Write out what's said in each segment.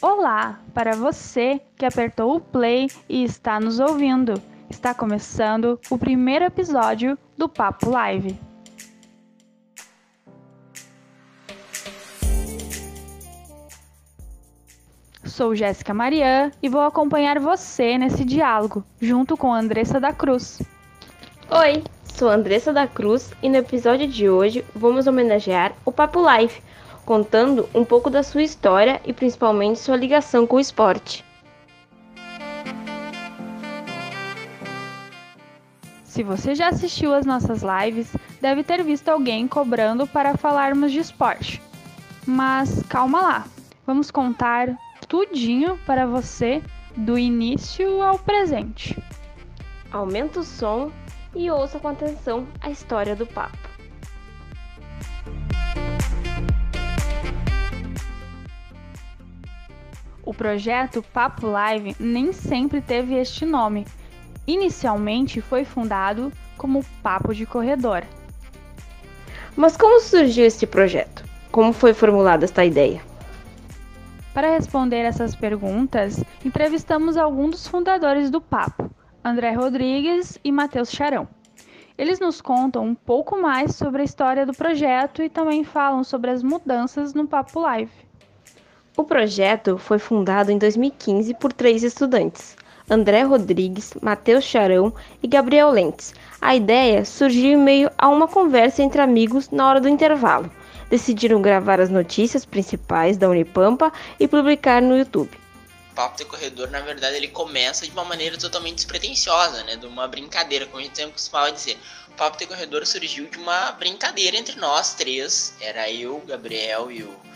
Olá para você que apertou o play e está nos ouvindo. Está começando o primeiro episódio do Papo Live. Sou Jéssica Marian e vou acompanhar você nesse diálogo, junto com Andressa da Cruz. Oi, sou Andressa da Cruz e no episódio de hoje vamos homenagear o Papo Live, contando um pouco da sua história e principalmente sua ligação com o esporte. Se você já assistiu às nossas lives, deve ter visto alguém cobrando para falarmos de esporte. Mas calma lá, vamos contar tudinho para você do início ao presente. Aumenta o som e ouça com atenção a história do papo. Projeto Papo Live nem sempre teve este nome. Inicialmente foi fundado como Papo de Corredor. Mas como surgiu este projeto? Como foi formulada esta ideia? Para responder essas perguntas, entrevistamos alguns dos fundadores do Papo, André Rodrigues e Matheus Charão. Eles nos contam um pouco mais sobre a história do projeto e também falam sobre as mudanças no Papo Live. O projeto foi fundado em 2015 por três estudantes, André Rodrigues, Matheus Charão e Gabriel Lentes. A ideia surgiu em meio a uma conversa entre amigos na hora do intervalo. Decidiram gravar as notícias principais da Unipampa e publicar no YouTube. O Papo de Corredor, na verdade, ele começa de uma maneira totalmente despretensiosa, né? De uma brincadeira, como a gente sempre costumava dizer. O Papo de Corredor surgiu de uma brincadeira entre nós três. Era eu, Gabriel e o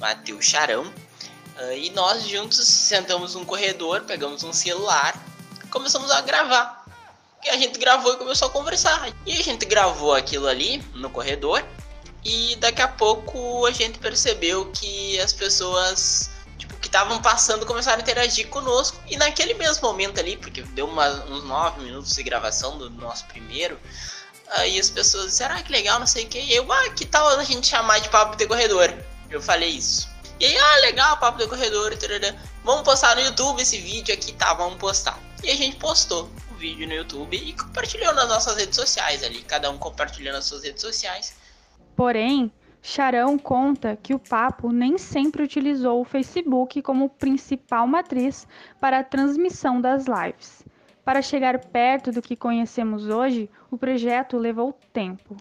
Matheus Charão. Uh, e nós juntos sentamos num corredor, pegamos um celular, começamos a gravar. E a gente gravou e começou a conversar. E a gente gravou aquilo ali no corredor. E daqui a pouco a gente percebeu que as pessoas tipo, que estavam passando começaram a interagir conosco. E naquele mesmo momento ali, porque deu uma, uns 9 minutos de gravação do nosso primeiro, aí as pessoas disseram, ah, que legal, não sei o que. Eu, ah, que tal a gente chamar de papo de corredor? Eu falei isso. E aí, ah, legal, papo do corredor, tarará. vamos postar no YouTube esse vídeo aqui, tá, vamos postar. E a gente postou o vídeo no YouTube e compartilhou nas nossas redes sociais ali, cada um compartilhando nas suas redes sociais. Porém, Charão conta que o Papo nem sempre utilizou o Facebook como principal matriz para a transmissão das lives. Para chegar perto do que conhecemos hoje, o projeto levou tempo.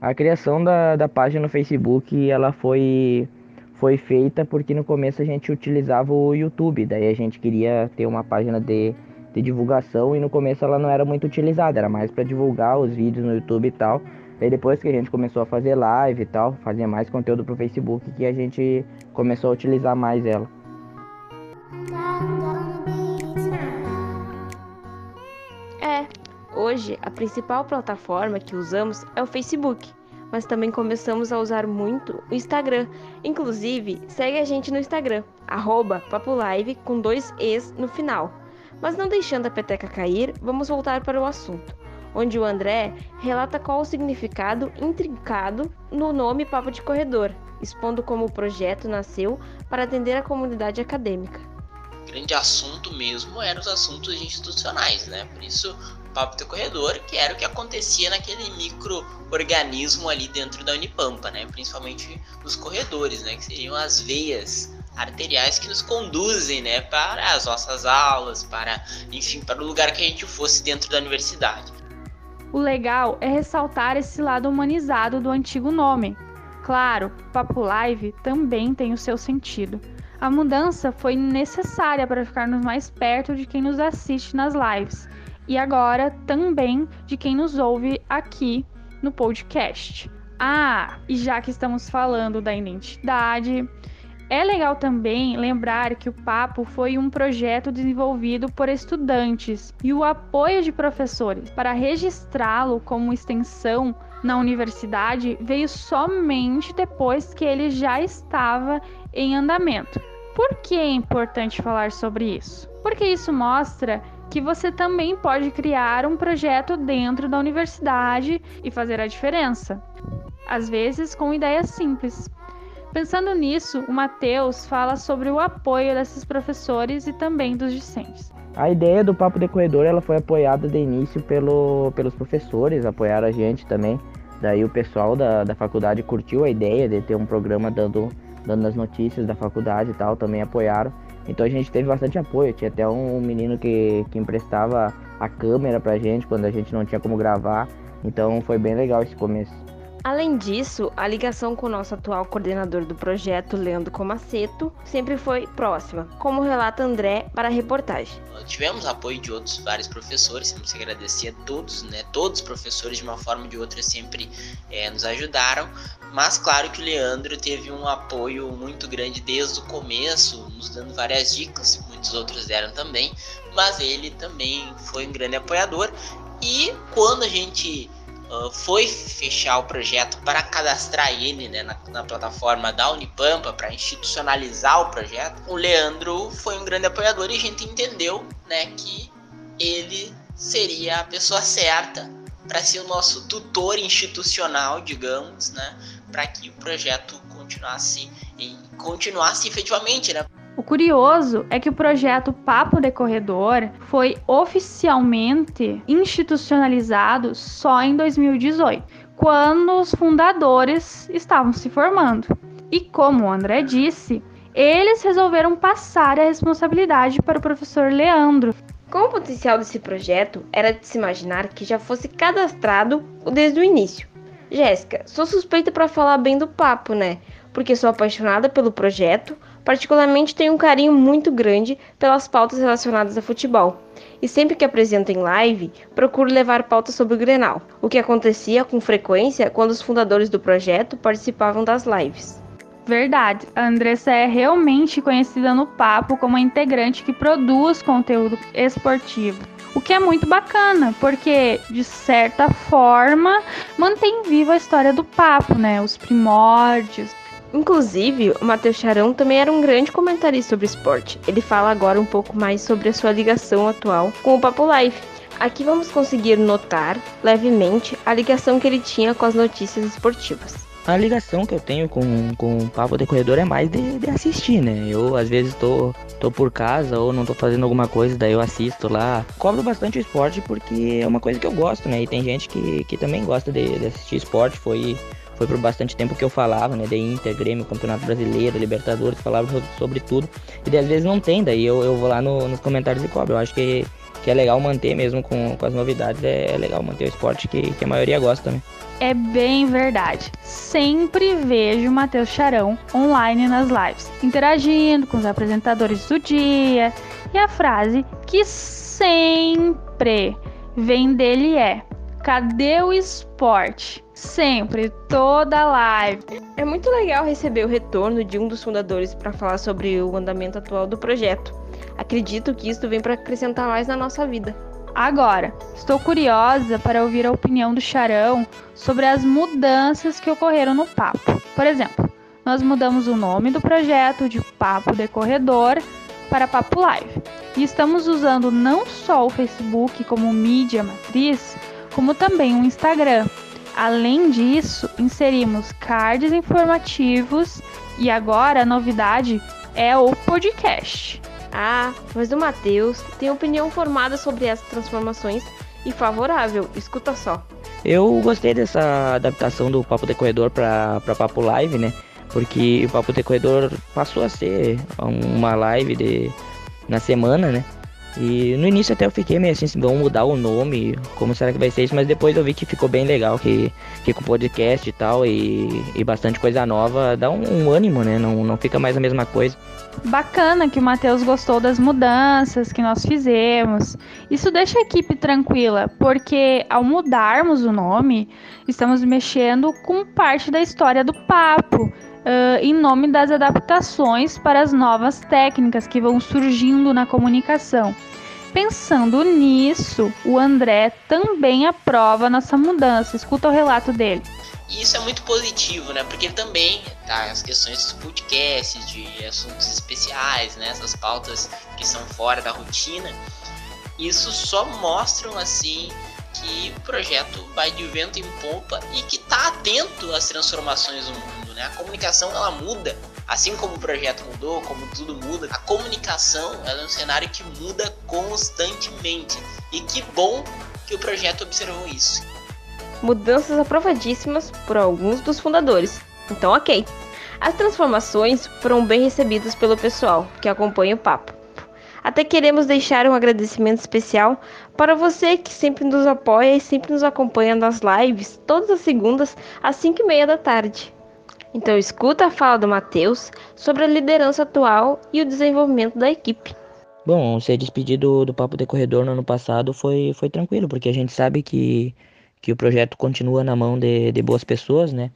A criação da, da página no Facebook, ela foi, foi feita porque no começo a gente utilizava o YouTube, daí a gente queria ter uma página de, de divulgação e no começo ela não era muito utilizada, era mais para divulgar os vídeos no YouTube e tal. Daí depois que a gente começou a fazer live e tal, fazer mais conteúdo pro Facebook, que a gente começou a utilizar mais ela. Hoje, a principal plataforma que usamos é o Facebook, mas também começamos a usar muito o Instagram. Inclusive, segue a gente no Instagram, papolive com dois Es no final. Mas não deixando a peteca cair, vamos voltar para o assunto, onde o André relata qual o significado intrincado no nome Papo de Corredor, expondo como o projeto nasceu para atender a comunidade acadêmica. O grande assunto mesmo eram os assuntos institucionais, né? Por isso papo do corredor, que era o que acontecia naquele microorganismo ali dentro da Unipampa, né? Principalmente nos corredores, né? Que seriam as veias arteriais que nos conduzem, né, para as nossas aulas, para, enfim, para o lugar que a gente fosse dentro da universidade. O legal é ressaltar esse lado humanizado do antigo nome. Claro, Papo Live também tem o seu sentido. A mudança foi necessária para ficarmos mais perto de quem nos assiste nas lives e agora também de quem nos ouve aqui no podcast. Ah, e já que estamos falando da identidade, é legal também lembrar que o Papo foi um projeto desenvolvido por estudantes e o apoio de professores para registrá-lo como extensão na universidade veio somente depois que ele já estava em andamento. Por que é importante falar sobre isso? Porque isso mostra que você também pode criar um projeto dentro da universidade e fazer a diferença. Às vezes com ideias simples. Pensando nisso, o Matheus fala sobre o apoio desses professores e também dos discentes. A ideia do Papo de Corredor ela foi apoiada de início pelo, pelos professores, apoiaram a gente também. Daí o pessoal da, da faculdade curtiu a ideia de ter um programa dando, dando as notícias da faculdade e tal, também apoiaram. Então a gente teve bastante apoio. Tinha até um menino que, que emprestava a câmera pra gente quando a gente não tinha como gravar. Então foi bem legal esse começo. Além disso, a ligação com o nosso atual coordenador do projeto, Leandro Comaceto, sempre foi próxima, como relata André para a reportagem. Tivemos apoio de outros vários professores, temos que agradecer a todos, né? Todos os professores, de uma forma ou de outra, sempre é, nos ajudaram. Mas claro que o Leandro teve um apoio muito grande desde o começo, nos dando várias dicas, muitos outros deram também, mas ele também foi um grande apoiador. E quando a gente Uh, foi fechar o projeto para cadastrar ele né, na, na, plataforma da Unipampa, para institucionalizar o projeto, o Leandro foi um grande apoiador e a gente entendeu né, que ele seria a pessoa certa para ser o nosso tutor institucional, digamos, né, para que o projeto continuasse continuasse efetivamente, né? O curioso é que o projeto Papo de Corredor foi oficialmente institucionalizado só em 2018, quando os fundadores estavam se formando. E como o André disse, eles resolveram passar a responsabilidade para o professor Leandro. Com o potencial desse projeto, era de se imaginar que já fosse cadastrado desde o início. Jéssica, sou suspeita para falar bem do papo, né? Porque sou apaixonada pelo projeto, Particularmente tenho um carinho muito grande pelas pautas relacionadas a futebol. E sempre que apresento em live, procuro levar pautas sobre o Grenal, o que acontecia com frequência quando os fundadores do projeto participavam das lives. Verdade, a Andressa é realmente conhecida no papo como a integrante que produz conteúdo esportivo. O que é muito bacana, porque de certa forma mantém viva a história do papo, né? Os primórdios, Inclusive, o Matheus Charão também era um grande comentarista sobre esporte. Ele fala agora um pouco mais sobre a sua ligação atual com o Papo Live. Aqui vamos conseguir notar levemente a ligação que ele tinha com as notícias esportivas. A ligação que eu tenho com, com o Papo de Corredor é mais de, de assistir, né? Eu às vezes tô, tô por casa ou não tô fazendo alguma coisa, daí eu assisto lá. Cobro bastante o esporte porque é uma coisa que eu gosto, né? E tem gente que, que também gosta de, de assistir esporte. Foi foi por bastante tempo que eu falava, né? De Inter, Grêmio, Campeonato Brasileiro, Libertadores, falava sobre tudo. E às vezes não tem, daí eu, eu vou lá no, nos comentários e cobro. Eu acho que, que é legal manter mesmo com, com as novidades, é, é legal manter o esporte que, que a maioria gosta, né? É bem verdade. Sempre vejo o Matheus Charão online nas lives, interagindo com os apresentadores do dia. E a frase que sempre vem dele é: Cadê o esporte? Sempre, toda live. É muito legal receber o retorno de um dos fundadores para falar sobre o andamento atual do projeto. Acredito que isso vem para acrescentar mais na nossa vida. Agora, estou curiosa para ouvir a opinião do Charão sobre as mudanças que ocorreram no Papo. Por exemplo, nós mudamos o nome do projeto de Papo Decorredor para Papo Live. E estamos usando não só o Facebook como mídia matriz, como também o Instagram. Além disso, inserimos cards informativos e agora a novidade é o podcast. Ah, mas o Matheus tem opinião formada sobre essas transformações e favorável, escuta só. Eu gostei dessa adaptação do Papo de Corredor para Papo Live, né? Porque o Papo de Corredor passou a ser uma live de, na semana, né? E no início até eu fiquei meio assim, se vão mudar o nome, como será que vai ser isso, mas depois eu vi que ficou bem legal, que, que com podcast e tal, e, e bastante coisa nova, dá um, um, ânimo, né? Não, não fica mais a mesma coisa. Bacana que o Matheus gostou das mudanças que nós fizemos. Isso deixa a equipe tranquila, porque ao mudarmos o nome, estamos mexendo com parte da história do papo uh, em nome das adaptações para as novas técnicas que vão surgindo na comunicação. Pensando nisso, o André também aprova nossa mudança. Escuta o relato dele. Isso é muito positivo, né? Porque também tá, as questões dos podcasts, de assuntos especiais, né? Essas pautas que são fora da rotina, isso só mostram assim que o projeto vai de vento em pompa e que tá atento às transformações do mundo né? A comunicação ela muda, assim como o projeto mudou, como tudo muda. A comunicação ela é um cenário que muda constantemente. E que bom que o projeto observou isso. Mudanças aprovadíssimas por alguns dos fundadores. Então, ok. As transformações foram bem recebidas pelo pessoal que acompanha o papo. Até queremos deixar um agradecimento especial para você que sempre nos apoia e sempre nos acompanha nas lives, todas as segundas, às 5 e meia da tarde. Então escuta a fala do Matheus sobre a liderança atual e o desenvolvimento da equipe. Bom, ser despedido do Papo de Corredor no ano passado foi, foi tranquilo, porque a gente sabe que, que o projeto continua na mão de, de boas pessoas, né?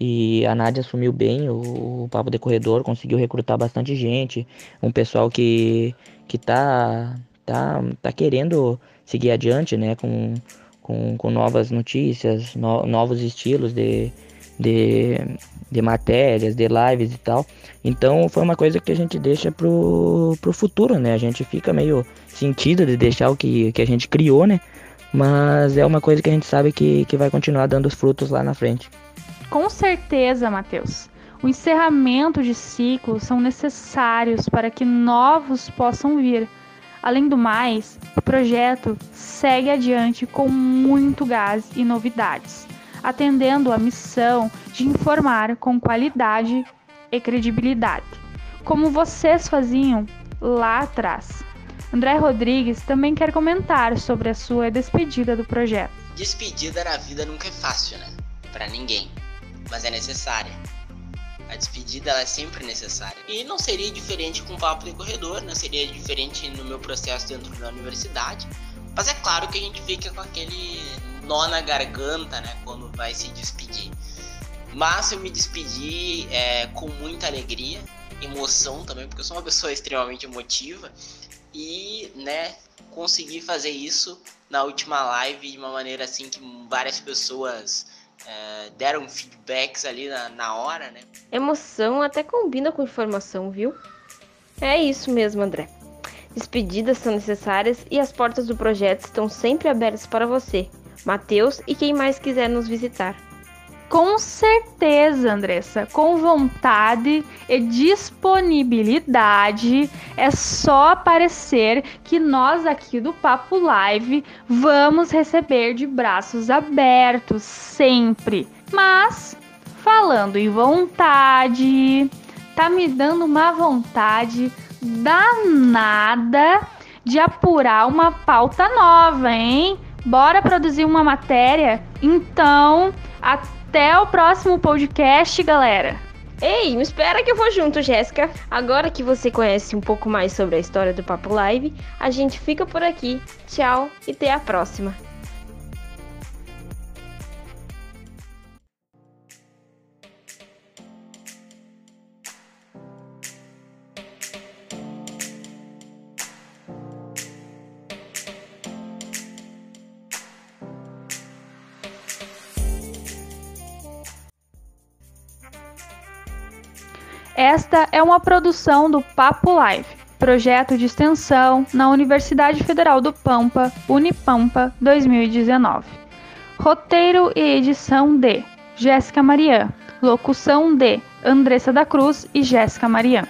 E a Nádia assumiu bem o, o Papo de Corredor, conseguiu recrutar bastante gente, um pessoal que, que tá, tá, tá querendo seguir adiante, né, com, com, com novas notícias, no, novos estilos de, de, de matérias, de lives e tal. Então foi uma coisa que a gente deixa pro, pro futuro, né? A gente fica meio sentido de deixar o que, que a gente criou, né? Mas é uma coisa que a gente sabe que, que vai continuar dando os frutos lá na frente. Com certeza, Matheus. O encerramento de ciclos são necessários para que novos possam vir. Além do mais, o projeto segue adiante com muito gás e novidades, atendendo a missão de informar com qualidade e credibilidade, como vocês faziam lá atrás. André Rodrigues também quer comentar sobre a sua despedida do projeto. Despedida na vida nunca é fácil, né? Para ninguém, mas é necessária. A despedida é sempre necessária. E não seria diferente com o papo de corredor, não seria diferente no meu processo dentro da universidade. Mas é claro que a gente fica com aquele nó na garganta, né, quando vai se despedir. Mas eu me despedi é, com muita alegria, emoção também, porque eu sou uma pessoa extremamente emotiva e, né, consegui fazer isso na última live de uma maneira assim que várias pessoas é, deram feedbacks ali na, na hora, né? Emoção até combina com informação, viu? É isso mesmo, André. Despedidas são necessárias e as portas do projeto estão sempre abertas para você, Matheus e quem mais quiser nos visitar. Com certeza, Andressa, com vontade e disponibilidade, é só aparecer que nós aqui do Papo Live vamos receber de braços abertos sempre. Mas, falando em vontade, tá me dando uma vontade danada de apurar uma pauta nova, hein? Bora produzir uma matéria? Então, até o próximo podcast, galera. Ei, me espera que eu vou junto, Jéssica. Agora que você conhece um pouco mais sobre a história do Papo Live, a gente fica por aqui. Tchau e até a próxima. Esta é uma produção do Papo Live, projeto de extensão na Universidade Federal do Pampa, Unipampa 2019. Roteiro e edição de Jéssica Marian. Locução de Andressa da Cruz e Jéssica Marian.